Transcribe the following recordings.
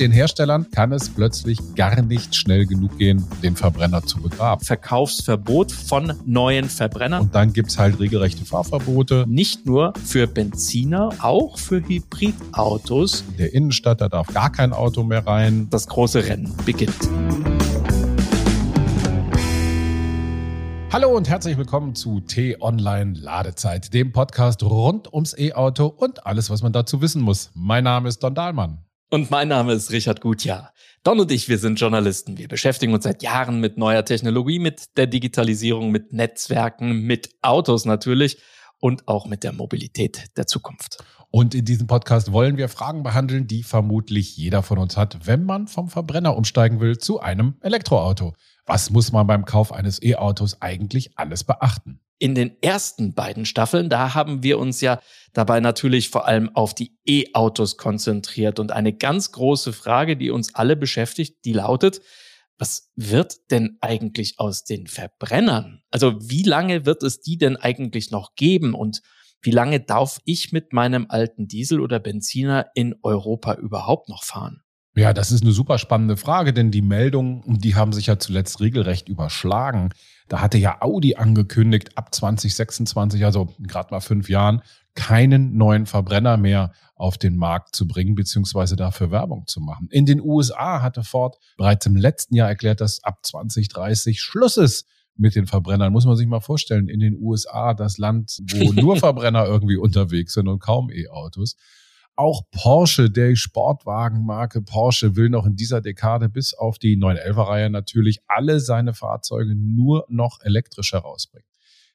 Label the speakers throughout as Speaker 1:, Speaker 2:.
Speaker 1: den Herstellern kann es plötzlich gar nicht schnell genug gehen, den Verbrenner zu begraben.
Speaker 2: Verkaufsverbot von neuen Verbrennern.
Speaker 1: Und dann gibt's halt regelrechte Fahrverbote.
Speaker 2: Nicht nur für Benziner, auch für Hybridautos.
Speaker 1: In der Innenstadt, da darf gar kein Auto mehr rein.
Speaker 2: Das große Rennen beginnt.
Speaker 1: Hallo und herzlich willkommen zu T-Online Ladezeit, dem Podcast rund ums E-Auto und alles, was man dazu wissen muss. Mein Name ist Don Dahlmann.
Speaker 2: Und mein Name ist Richard Gutjahr. Don und ich, wir sind Journalisten. Wir beschäftigen uns seit Jahren mit neuer Technologie, mit der Digitalisierung, mit Netzwerken, mit Autos natürlich und auch mit der Mobilität der Zukunft.
Speaker 1: Und in diesem Podcast wollen wir Fragen behandeln, die vermutlich jeder von uns hat, wenn man vom Verbrenner umsteigen will zu einem Elektroauto. Was muss man beim Kauf eines E-Autos eigentlich alles beachten?
Speaker 2: In den ersten beiden Staffeln, da haben wir uns ja dabei natürlich vor allem auf die E-Autos konzentriert. Und eine ganz große Frage, die uns alle beschäftigt, die lautet, was wird denn eigentlich aus den Verbrennern? Also wie lange wird es die denn eigentlich noch geben und wie lange darf ich mit meinem alten Diesel oder Benziner in Europa überhaupt noch fahren?
Speaker 1: Ja, das ist eine super spannende Frage, denn die Meldungen, die haben sich ja zuletzt regelrecht überschlagen. Da hatte ja Audi angekündigt, ab 2026, also gerade mal fünf Jahren, keinen neuen Verbrenner mehr auf den Markt zu bringen, beziehungsweise dafür Werbung zu machen. In den USA hatte Ford bereits im letzten Jahr erklärt, dass ab 2030 Schluss ist mit den Verbrennern. Muss man sich mal vorstellen, in den USA, das Land, wo nur Verbrenner irgendwie unterwegs sind und kaum E-Autos. Auch Porsche, der Sportwagenmarke Porsche, will noch in dieser Dekade bis auf die 911-Reihe natürlich alle seine Fahrzeuge nur noch elektrisch herausbringen.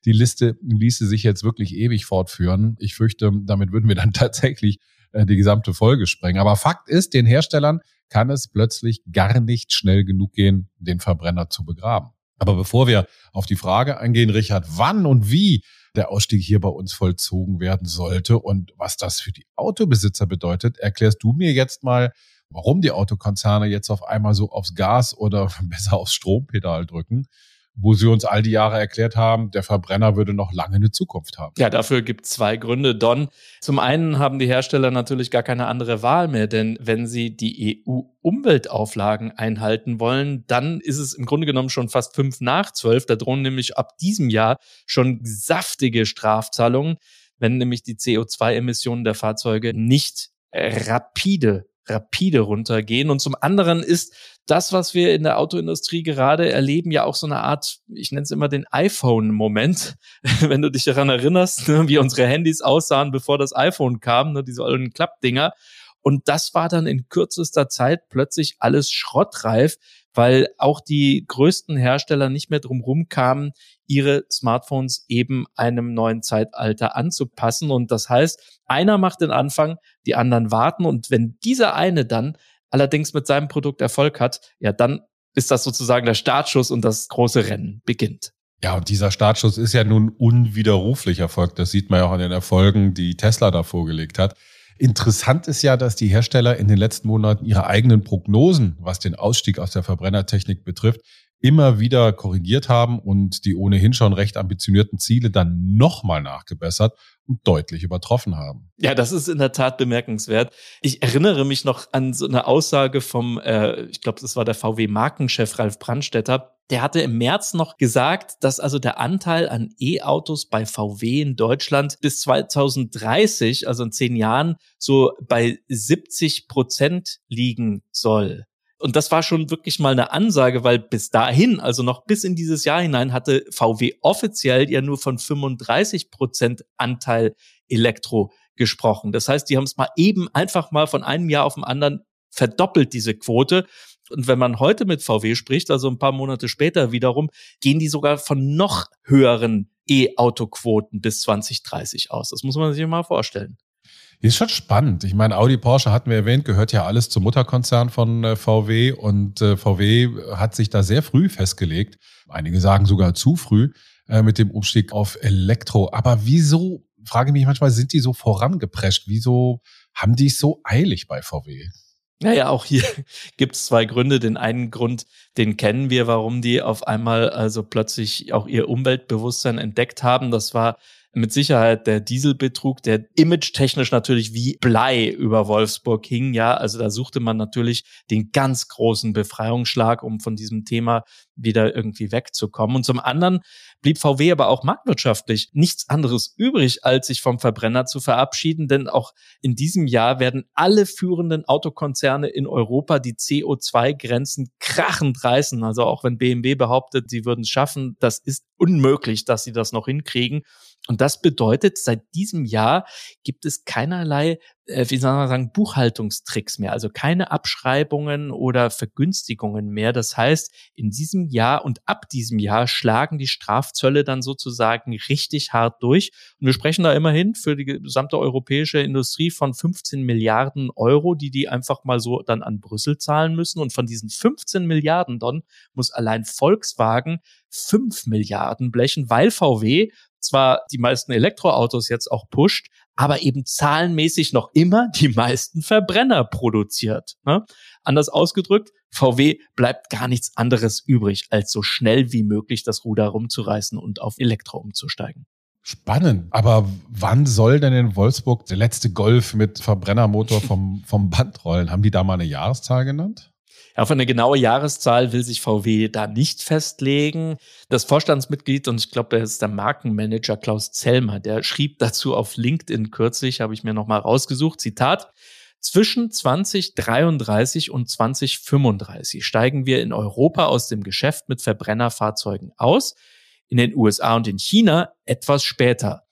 Speaker 1: Die Liste ließe sich jetzt wirklich ewig fortführen. Ich fürchte, damit würden wir dann tatsächlich äh, die gesamte Folge sprengen. Aber Fakt ist, den Herstellern kann es plötzlich gar nicht schnell genug gehen, den Verbrenner zu begraben. Aber bevor wir auf die Frage eingehen, Richard, wann und wie der Ausstieg hier bei uns vollzogen werden sollte. Und was das für die Autobesitzer bedeutet, erklärst du mir jetzt mal, warum die Autokonzerne jetzt auf einmal so aufs Gas oder besser aufs Strompedal drücken wo sie uns all die Jahre erklärt haben, der Verbrenner würde noch lange eine Zukunft haben.
Speaker 2: Ja, dafür gibt es zwei Gründe, Don. Zum einen haben die Hersteller natürlich gar keine andere Wahl mehr, denn wenn sie die EU-Umweltauflagen einhalten wollen, dann ist es im Grunde genommen schon fast fünf nach zwölf. Da drohen nämlich ab diesem Jahr schon saftige Strafzahlungen, wenn nämlich die CO2-Emissionen der Fahrzeuge nicht rapide rapide runtergehen. Und zum anderen ist das, was wir in der Autoindustrie gerade erleben, ja auch so eine Art, ich nenne es immer den iPhone-Moment, wenn du dich daran erinnerst, ne, wie unsere Handys aussahen, bevor das iPhone kam, ne, diese alten Klappdinger. Und das war dann in kürzester Zeit plötzlich alles schrottreif, weil auch die größten Hersteller nicht mehr drum kamen, ihre Smartphones eben einem neuen Zeitalter anzupassen. Und das heißt, einer macht den Anfang, die anderen warten. Und wenn dieser eine dann allerdings mit seinem Produkt Erfolg hat, ja, dann ist das sozusagen der Startschuss und das große Rennen beginnt.
Speaker 1: Ja, und dieser Startschuss ist ja nun unwiderruflich erfolgt. Das sieht man ja auch an den Erfolgen, die Tesla da vorgelegt hat. Interessant ist ja, dass die Hersteller in den letzten Monaten ihre eigenen Prognosen, was den Ausstieg aus der Verbrennertechnik betrifft, immer wieder korrigiert haben und die ohnehin schon recht ambitionierten Ziele dann nochmal nachgebessert deutlich übertroffen haben.
Speaker 2: Ja, das ist in der Tat bemerkenswert. Ich erinnere mich noch an so eine Aussage vom, äh, ich glaube, das war der VW-Markenchef Ralf Brandstetter, der hatte im März noch gesagt, dass also der Anteil an E-Autos bei VW in Deutschland bis 2030, also in zehn Jahren, so bei 70 Prozent liegen soll. Und das war schon wirklich mal eine Ansage, weil bis dahin, also noch bis in dieses Jahr hinein, hatte VW offiziell ja nur von 35 Prozent Anteil Elektro gesprochen. Das heißt, die haben es mal eben einfach mal von einem Jahr auf dem anderen verdoppelt, diese Quote. Und wenn man heute mit VW spricht, also ein paar Monate später wiederum, gehen die sogar von noch höheren E-Auto-Quoten bis 2030 aus. Das muss man sich mal vorstellen.
Speaker 1: Ist schon spannend. Ich meine, Audi, Porsche hatten wir erwähnt, gehört ja alles zum Mutterkonzern von äh, VW und äh, VW hat sich da sehr früh festgelegt. Einige sagen sogar zu früh äh, mit dem Umstieg auf Elektro. Aber wieso, frage ich mich manchmal, sind die so vorangeprescht? Wieso haben die es so eilig bei VW?
Speaker 2: Naja, auch hier gibt es zwei Gründe. Den einen Grund, den kennen wir, warum die auf einmal also plötzlich auch ihr Umweltbewusstsein entdeckt haben. Das war mit Sicherheit der Dieselbetrug, der image-technisch natürlich wie Blei über Wolfsburg hing. Ja, also da suchte man natürlich den ganz großen Befreiungsschlag, um von diesem Thema wieder irgendwie wegzukommen. Und zum anderen blieb VW aber auch marktwirtschaftlich nichts anderes übrig, als sich vom Verbrenner zu verabschieden. Denn auch in diesem Jahr werden alle führenden Autokonzerne in Europa die CO2-Grenzen krachend reißen. Also auch wenn BMW behauptet, sie würden es schaffen, das ist unmöglich, dass sie das noch hinkriegen. Und das bedeutet, seit diesem Jahr gibt es keinerlei, äh, wie soll man sagen, Buchhaltungstricks mehr, also keine Abschreibungen oder Vergünstigungen mehr. Das heißt, in diesem Jahr und ab diesem Jahr schlagen die Strafzölle dann sozusagen richtig hart durch. Und wir sprechen da immerhin für die gesamte europäische Industrie von 15 Milliarden Euro, die die einfach mal so dann an Brüssel zahlen müssen. Und von diesen 15 Milliarden Don muss allein Volkswagen 5 Milliarden blechen, weil VW zwar die meisten Elektroautos jetzt auch pusht, aber eben zahlenmäßig noch immer die meisten Verbrenner produziert. Ne? Anders ausgedrückt, VW bleibt gar nichts anderes übrig, als so schnell wie möglich das Ruder rumzureißen und auf Elektro umzusteigen.
Speaker 1: Spannend. Aber wann soll denn in Wolfsburg der letzte Golf mit Verbrennermotor vom, vom Band rollen? Haben die da mal eine Jahreszahl genannt?
Speaker 2: Auf eine genaue Jahreszahl will sich VW da nicht festlegen. Das Vorstandsmitglied, und ich glaube, er ist der Markenmanager Klaus Zellmer, der schrieb dazu auf LinkedIn kürzlich, habe ich mir nochmal rausgesucht, Zitat, zwischen 2033 und 2035 steigen wir in Europa aus dem Geschäft mit Verbrennerfahrzeugen aus, in den USA und in China etwas später.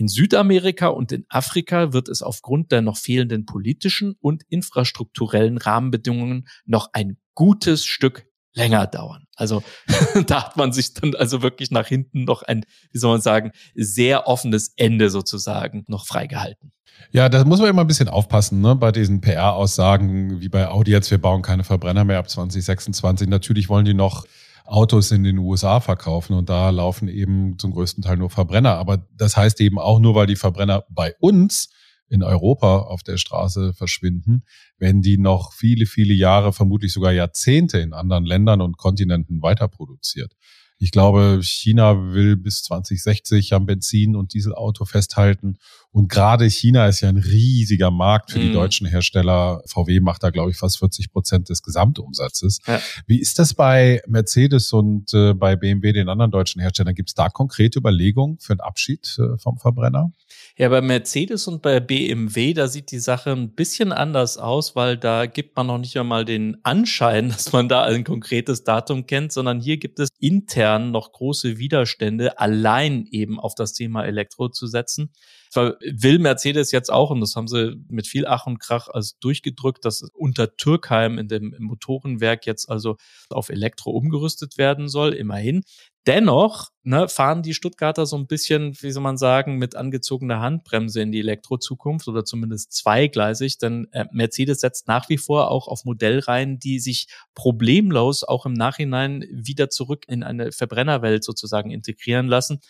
Speaker 2: In Südamerika und in Afrika wird es aufgrund der noch fehlenden politischen und infrastrukturellen Rahmenbedingungen noch ein gutes Stück länger dauern. Also da hat man sich dann also wirklich nach hinten noch ein, wie soll man sagen, sehr offenes Ende sozusagen noch freigehalten.
Speaker 1: Ja, da muss man immer ein bisschen aufpassen, ne, bei diesen PR-Aussagen, wie bei Audi jetzt, wir bauen keine Verbrenner mehr ab 2026. Natürlich wollen die noch Autos in den USA verkaufen und da laufen eben zum größten Teil nur Verbrenner. Aber das heißt eben auch nur, weil die Verbrenner bei uns in Europa auf der Straße verschwinden, wenn die noch viele, viele Jahre, vermutlich sogar Jahrzehnte in anderen Ländern und Kontinenten weiter produziert. Ich glaube, China will bis 2060 am Benzin- und Dieselauto festhalten. Und gerade China ist ja ein riesiger Markt für die mhm. deutschen Hersteller. VW macht da, glaube ich, fast 40 Prozent des Gesamtumsatzes. Ja. Wie ist das bei Mercedes und äh, bei BMW, den anderen deutschen Herstellern? Gibt es da konkrete Überlegungen für einen Abschied äh, vom Verbrenner?
Speaker 2: Ja, bei Mercedes und bei BMW, da sieht die Sache ein bisschen anders aus, weil da gibt man noch nicht einmal den Anschein, dass man da ein konkretes Datum kennt, sondern hier gibt es intern noch große Widerstände, allein eben auf das Thema Elektro zu setzen. Zwar will Mercedes jetzt auch, und das haben sie mit viel Ach und Krach als durchgedrückt, dass unter Türkheim in dem Motorenwerk jetzt also auf Elektro umgerüstet werden soll, immerhin. Dennoch ne, fahren die Stuttgarter so ein bisschen, wie soll man sagen, mit angezogener Handbremse in die Elektrozukunft oder zumindest zweigleisig, denn äh, Mercedes setzt nach wie vor auch auf Modellreihen, die sich problemlos auch im Nachhinein wieder zurück in eine Verbrennerwelt sozusagen integrieren lassen.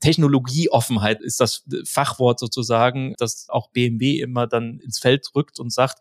Speaker 2: Technologieoffenheit ist das Fachwort sozusagen, das auch BMW immer dann ins Feld rückt und sagt,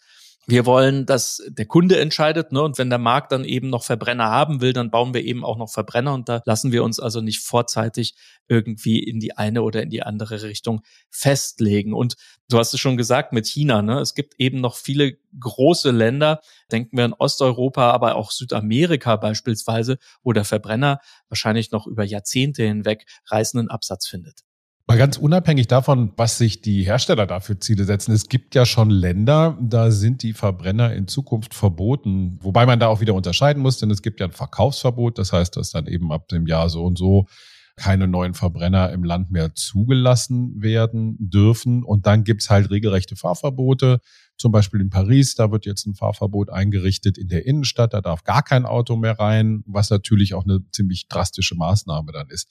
Speaker 2: wir wollen, dass der Kunde entscheidet, ne? Und wenn der Markt dann eben noch Verbrenner haben will, dann bauen wir eben auch noch Verbrenner und da lassen wir uns also nicht vorzeitig irgendwie in die eine oder in die andere Richtung festlegen. Und du hast es schon gesagt mit China, ne? Es gibt eben noch viele große Länder, denken wir an Osteuropa, aber auch Südamerika beispielsweise, wo der Verbrenner wahrscheinlich noch über Jahrzehnte hinweg reißenden Absatz findet.
Speaker 1: Mal ganz unabhängig davon, was sich die Hersteller dafür Ziele setzen. Es gibt ja schon Länder, da sind die Verbrenner in Zukunft verboten. Wobei man da auch wieder unterscheiden muss, denn es gibt ja ein Verkaufsverbot. Das heißt, dass dann eben ab dem Jahr so und so keine neuen Verbrenner im Land mehr zugelassen werden dürfen. Und dann gibt's halt regelrechte Fahrverbote. Zum Beispiel in Paris, da wird jetzt ein Fahrverbot eingerichtet in der Innenstadt. Da darf gar kein Auto mehr rein, was natürlich auch eine ziemlich drastische Maßnahme dann ist.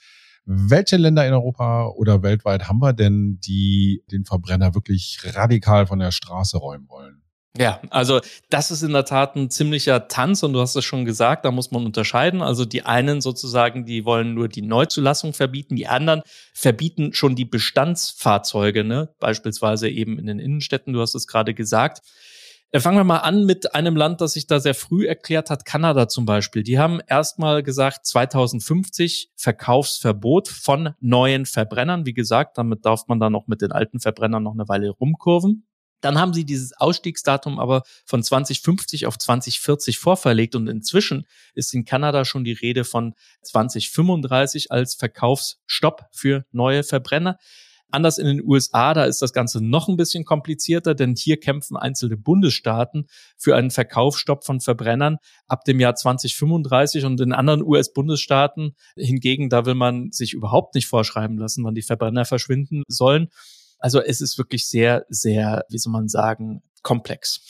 Speaker 1: Welche Länder in Europa oder weltweit haben wir denn, die den Verbrenner wirklich radikal von der Straße räumen wollen?
Speaker 2: Ja, also das ist in der Tat ein ziemlicher Tanz und du hast es schon gesagt, da muss man unterscheiden. Also die einen sozusagen, die wollen nur die Neuzulassung verbieten, die anderen verbieten schon die Bestandsfahrzeuge, ne? beispielsweise eben in den Innenstädten, du hast es gerade gesagt. Äh, fangen wir mal an mit einem Land, das sich da sehr früh erklärt hat, Kanada zum Beispiel. Die haben erstmal gesagt, 2050 Verkaufsverbot von neuen Verbrennern. Wie gesagt, damit darf man dann noch mit den alten Verbrennern noch eine Weile rumkurven. Dann haben sie dieses Ausstiegsdatum aber von 2050 auf 2040 vorverlegt und inzwischen ist in Kanada schon die Rede von 2035 als Verkaufsstopp für neue Verbrenner. Anders in den USA, da ist das Ganze noch ein bisschen komplizierter, denn hier kämpfen einzelne Bundesstaaten für einen Verkaufsstopp von Verbrennern ab dem Jahr 2035 und in anderen US-Bundesstaaten hingegen, da will man sich überhaupt nicht vorschreiben lassen, wann die Verbrenner verschwinden sollen. Also es ist wirklich sehr, sehr, wie soll man sagen, komplex.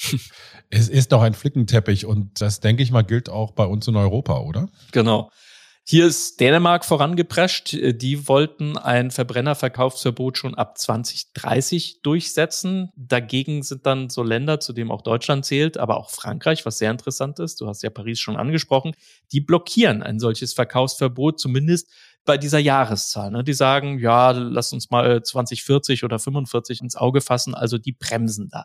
Speaker 1: Es ist doch ein Flickenteppich und das, denke ich mal, gilt auch bei uns in Europa, oder?
Speaker 2: Genau. Hier ist Dänemark vorangeprescht. Die wollten ein Verbrennerverkaufsverbot schon ab 2030 durchsetzen. Dagegen sind dann so Länder, zu dem auch Deutschland zählt, aber auch Frankreich, was sehr interessant ist. Du hast ja Paris schon angesprochen. Die blockieren ein solches Verkaufsverbot, zumindest bei dieser Jahreszahl. Ne? Die sagen, ja, lass uns mal 2040 oder 45 ins Auge fassen. Also die bremsen da.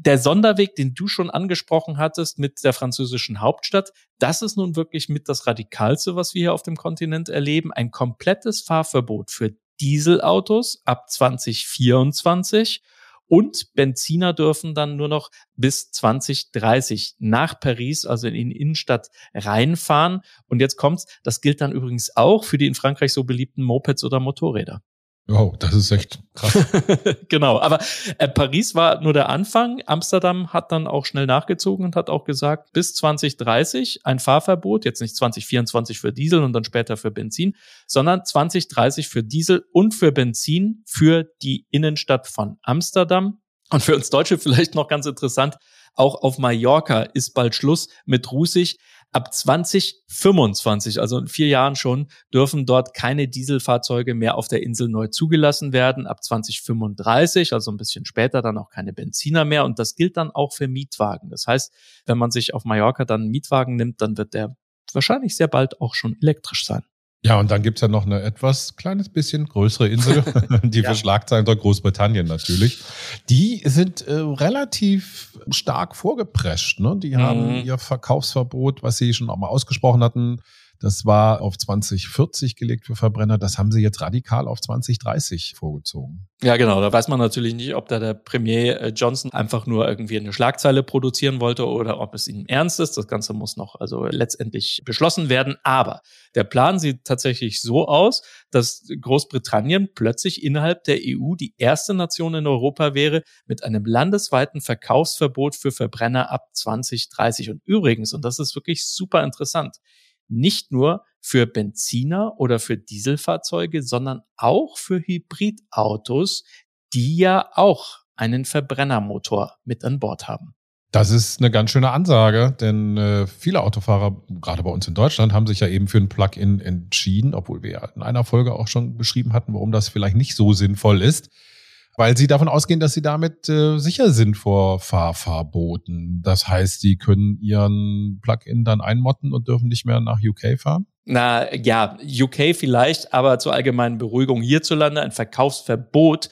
Speaker 2: Der Sonderweg, den du schon angesprochen hattest mit der französischen Hauptstadt, das ist nun wirklich mit das Radikalste, was wir hier auf dem Kontinent erleben. Ein komplettes Fahrverbot für Dieselautos ab 2024 und Benziner dürfen dann nur noch bis 2030 nach Paris, also in die Innenstadt reinfahren. Und jetzt kommt's, das gilt dann übrigens auch für die in Frankreich so beliebten Mopeds oder Motorräder.
Speaker 1: Wow, das ist echt krass.
Speaker 2: genau, aber äh, Paris war nur der Anfang. Amsterdam hat dann auch schnell nachgezogen und hat auch gesagt, bis 2030 ein Fahrverbot, jetzt nicht 2024 für Diesel und dann später für Benzin, sondern 2030 für Diesel und für Benzin für die Innenstadt von Amsterdam. Und für uns Deutsche vielleicht noch ganz interessant, auch auf Mallorca ist bald Schluss mit Rußig. Ab 2025, also in vier Jahren schon, dürfen dort keine Dieselfahrzeuge mehr auf der Insel neu zugelassen werden. Ab 2035, also ein bisschen später, dann auch keine Benziner mehr. Und das gilt dann auch für Mietwagen. Das heißt, wenn man sich auf Mallorca dann einen Mietwagen nimmt, dann wird der wahrscheinlich sehr bald auch schon elektrisch sein.
Speaker 1: Ja, und dann gibt's ja noch eine etwas kleines bisschen größere Insel, die ja. für Schlagzeilen dort Großbritannien natürlich. Die sind äh, relativ stark vorgeprescht. Ne? Die haben mhm. ihr Verkaufsverbot, was sie schon auch mal ausgesprochen hatten, das war auf 2040 gelegt für Verbrenner. Das haben sie jetzt radikal auf 2030 vorgezogen.
Speaker 2: Ja, genau. Da weiß man natürlich nicht, ob da der Premier äh, Johnson einfach nur irgendwie eine Schlagzeile produzieren wollte oder ob es ihm ernst ist. Das Ganze muss noch also letztendlich beschlossen werden. Aber der Plan sieht tatsächlich so aus, dass Großbritannien plötzlich innerhalb der EU die erste Nation in Europa wäre mit einem landesweiten Verkaufsverbot für Verbrenner ab 2030. Und übrigens, und das ist wirklich super interessant, nicht nur für Benziner oder für Dieselfahrzeuge, sondern auch für Hybridautos, die ja auch einen Verbrennermotor mit an Bord haben.
Speaker 1: Das ist eine ganz schöne Ansage, denn äh, viele Autofahrer, gerade bei uns in Deutschland, haben sich ja eben für ein Plug-in entschieden, obwohl wir in einer Folge auch schon beschrieben hatten, warum das vielleicht nicht so sinnvoll ist weil sie davon ausgehen, dass sie damit äh, sicher sind vor Fahrverboten. Das heißt, sie können ihren Plugin dann einmotten und dürfen nicht mehr nach UK fahren?
Speaker 2: Na ja, UK vielleicht, aber zur allgemeinen Beruhigung hierzulande ein Verkaufsverbot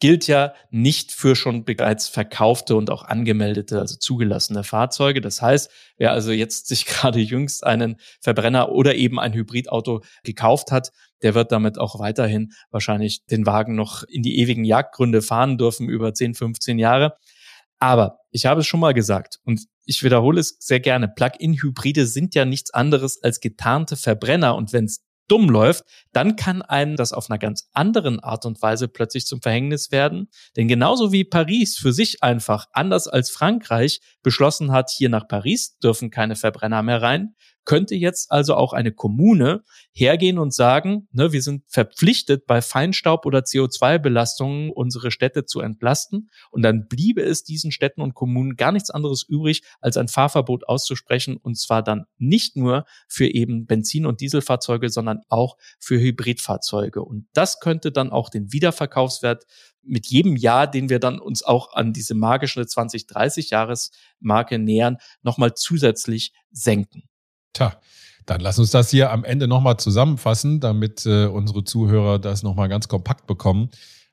Speaker 2: gilt ja nicht für schon bereits verkaufte und auch angemeldete, also zugelassene Fahrzeuge. Das heißt, wer also jetzt sich gerade jüngst einen Verbrenner oder eben ein Hybridauto gekauft hat, der wird damit auch weiterhin wahrscheinlich den Wagen noch in die ewigen Jagdgründe fahren dürfen über 10, 15 Jahre. Aber ich habe es schon mal gesagt und ich wiederhole es sehr gerne. Plug-in-Hybride sind ja nichts anderes als getarnte Verbrenner und wenn es dumm läuft, dann kann einem das auf einer ganz anderen Art und Weise plötzlich zum Verhängnis werden. Denn genauso wie Paris für sich einfach, anders als Frankreich, beschlossen hat, hier nach Paris dürfen keine Verbrenner mehr rein, könnte jetzt also auch eine Kommune hergehen und sagen, ne, wir sind verpflichtet, bei Feinstaub oder CO2-Belastungen unsere Städte zu entlasten. Und dann bliebe es diesen Städten und Kommunen gar nichts anderes übrig, als ein Fahrverbot auszusprechen. Und zwar dann nicht nur für eben Benzin- und Dieselfahrzeuge, sondern auch für Hybridfahrzeuge. Und das könnte dann auch den Wiederverkaufswert mit jedem Jahr, den wir dann uns auch an diese magische 20-30-Jahres-Marke nähern, nochmal zusätzlich senken.
Speaker 1: Tja, dann lass uns das hier am Ende nochmal zusammenfassen, damit äh, unsere Zuhörer das nochmal ganz kompakt bekommen.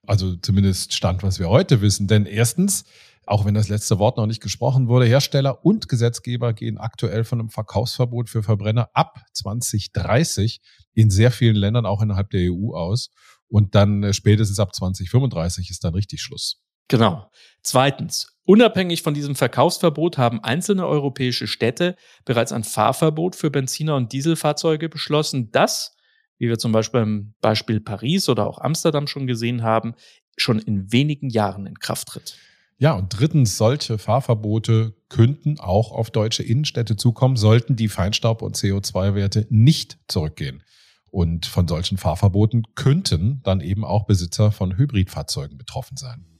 Speaker 1: Also zumindest Stand, was wir heute wissen. Denn erstens, Auch wenn das letzte Wort noch nicht gesprochen wurde, Hersteller und Gesetzgeber gehen aktuell von einem Verkaufsverbot für Verbrenner ab 2030 in sehr vielen Ländern, auch innerhalb der EU aus. Und dann äh, spätestens ab 2035 ist dann richtig Schluss.
Speaker 2: Genau. Zweitens, unabhängig von diesem Verkaufsverbot haben einzelne europäische Städte bereits ein Fahrverbot für Benziner- und Dieselfahrzeuge beschlossen, das, wie wir zum Beispiel im Beispiel Paris oder auch Amsterdam schon gesehen haben, schon in wenigen Jahren in Kraft tritt.
Speaker 1: Ja, und drittens, solche Fahrverbote könnten auch auf deutsche Innenstädte zukommen, sollten die Feinstaub- und CO2-Werte nicht zurückgehen. Und von solchen Fahrverboten könnten dann eben auch Besitzer von Hybridfahrzeugen betroffen sein.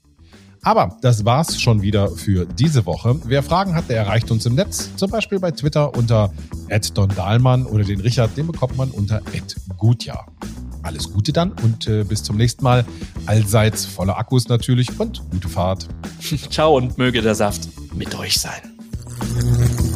Speaker 1: Aber das war's schon wieder für diese Woche. Wer Fragen hat, der erreicht uns im Netz, zum Beispiel bei Twitter unter @don oder den Richard, den bekommt man unter @gutjahr. Alles Gute dann und äh, bis zum nächsten Mal. Allseits voller Akkus natürlich und gute Fahrt.
Speaker 2: Ciao und möge der Saft mit euch sein.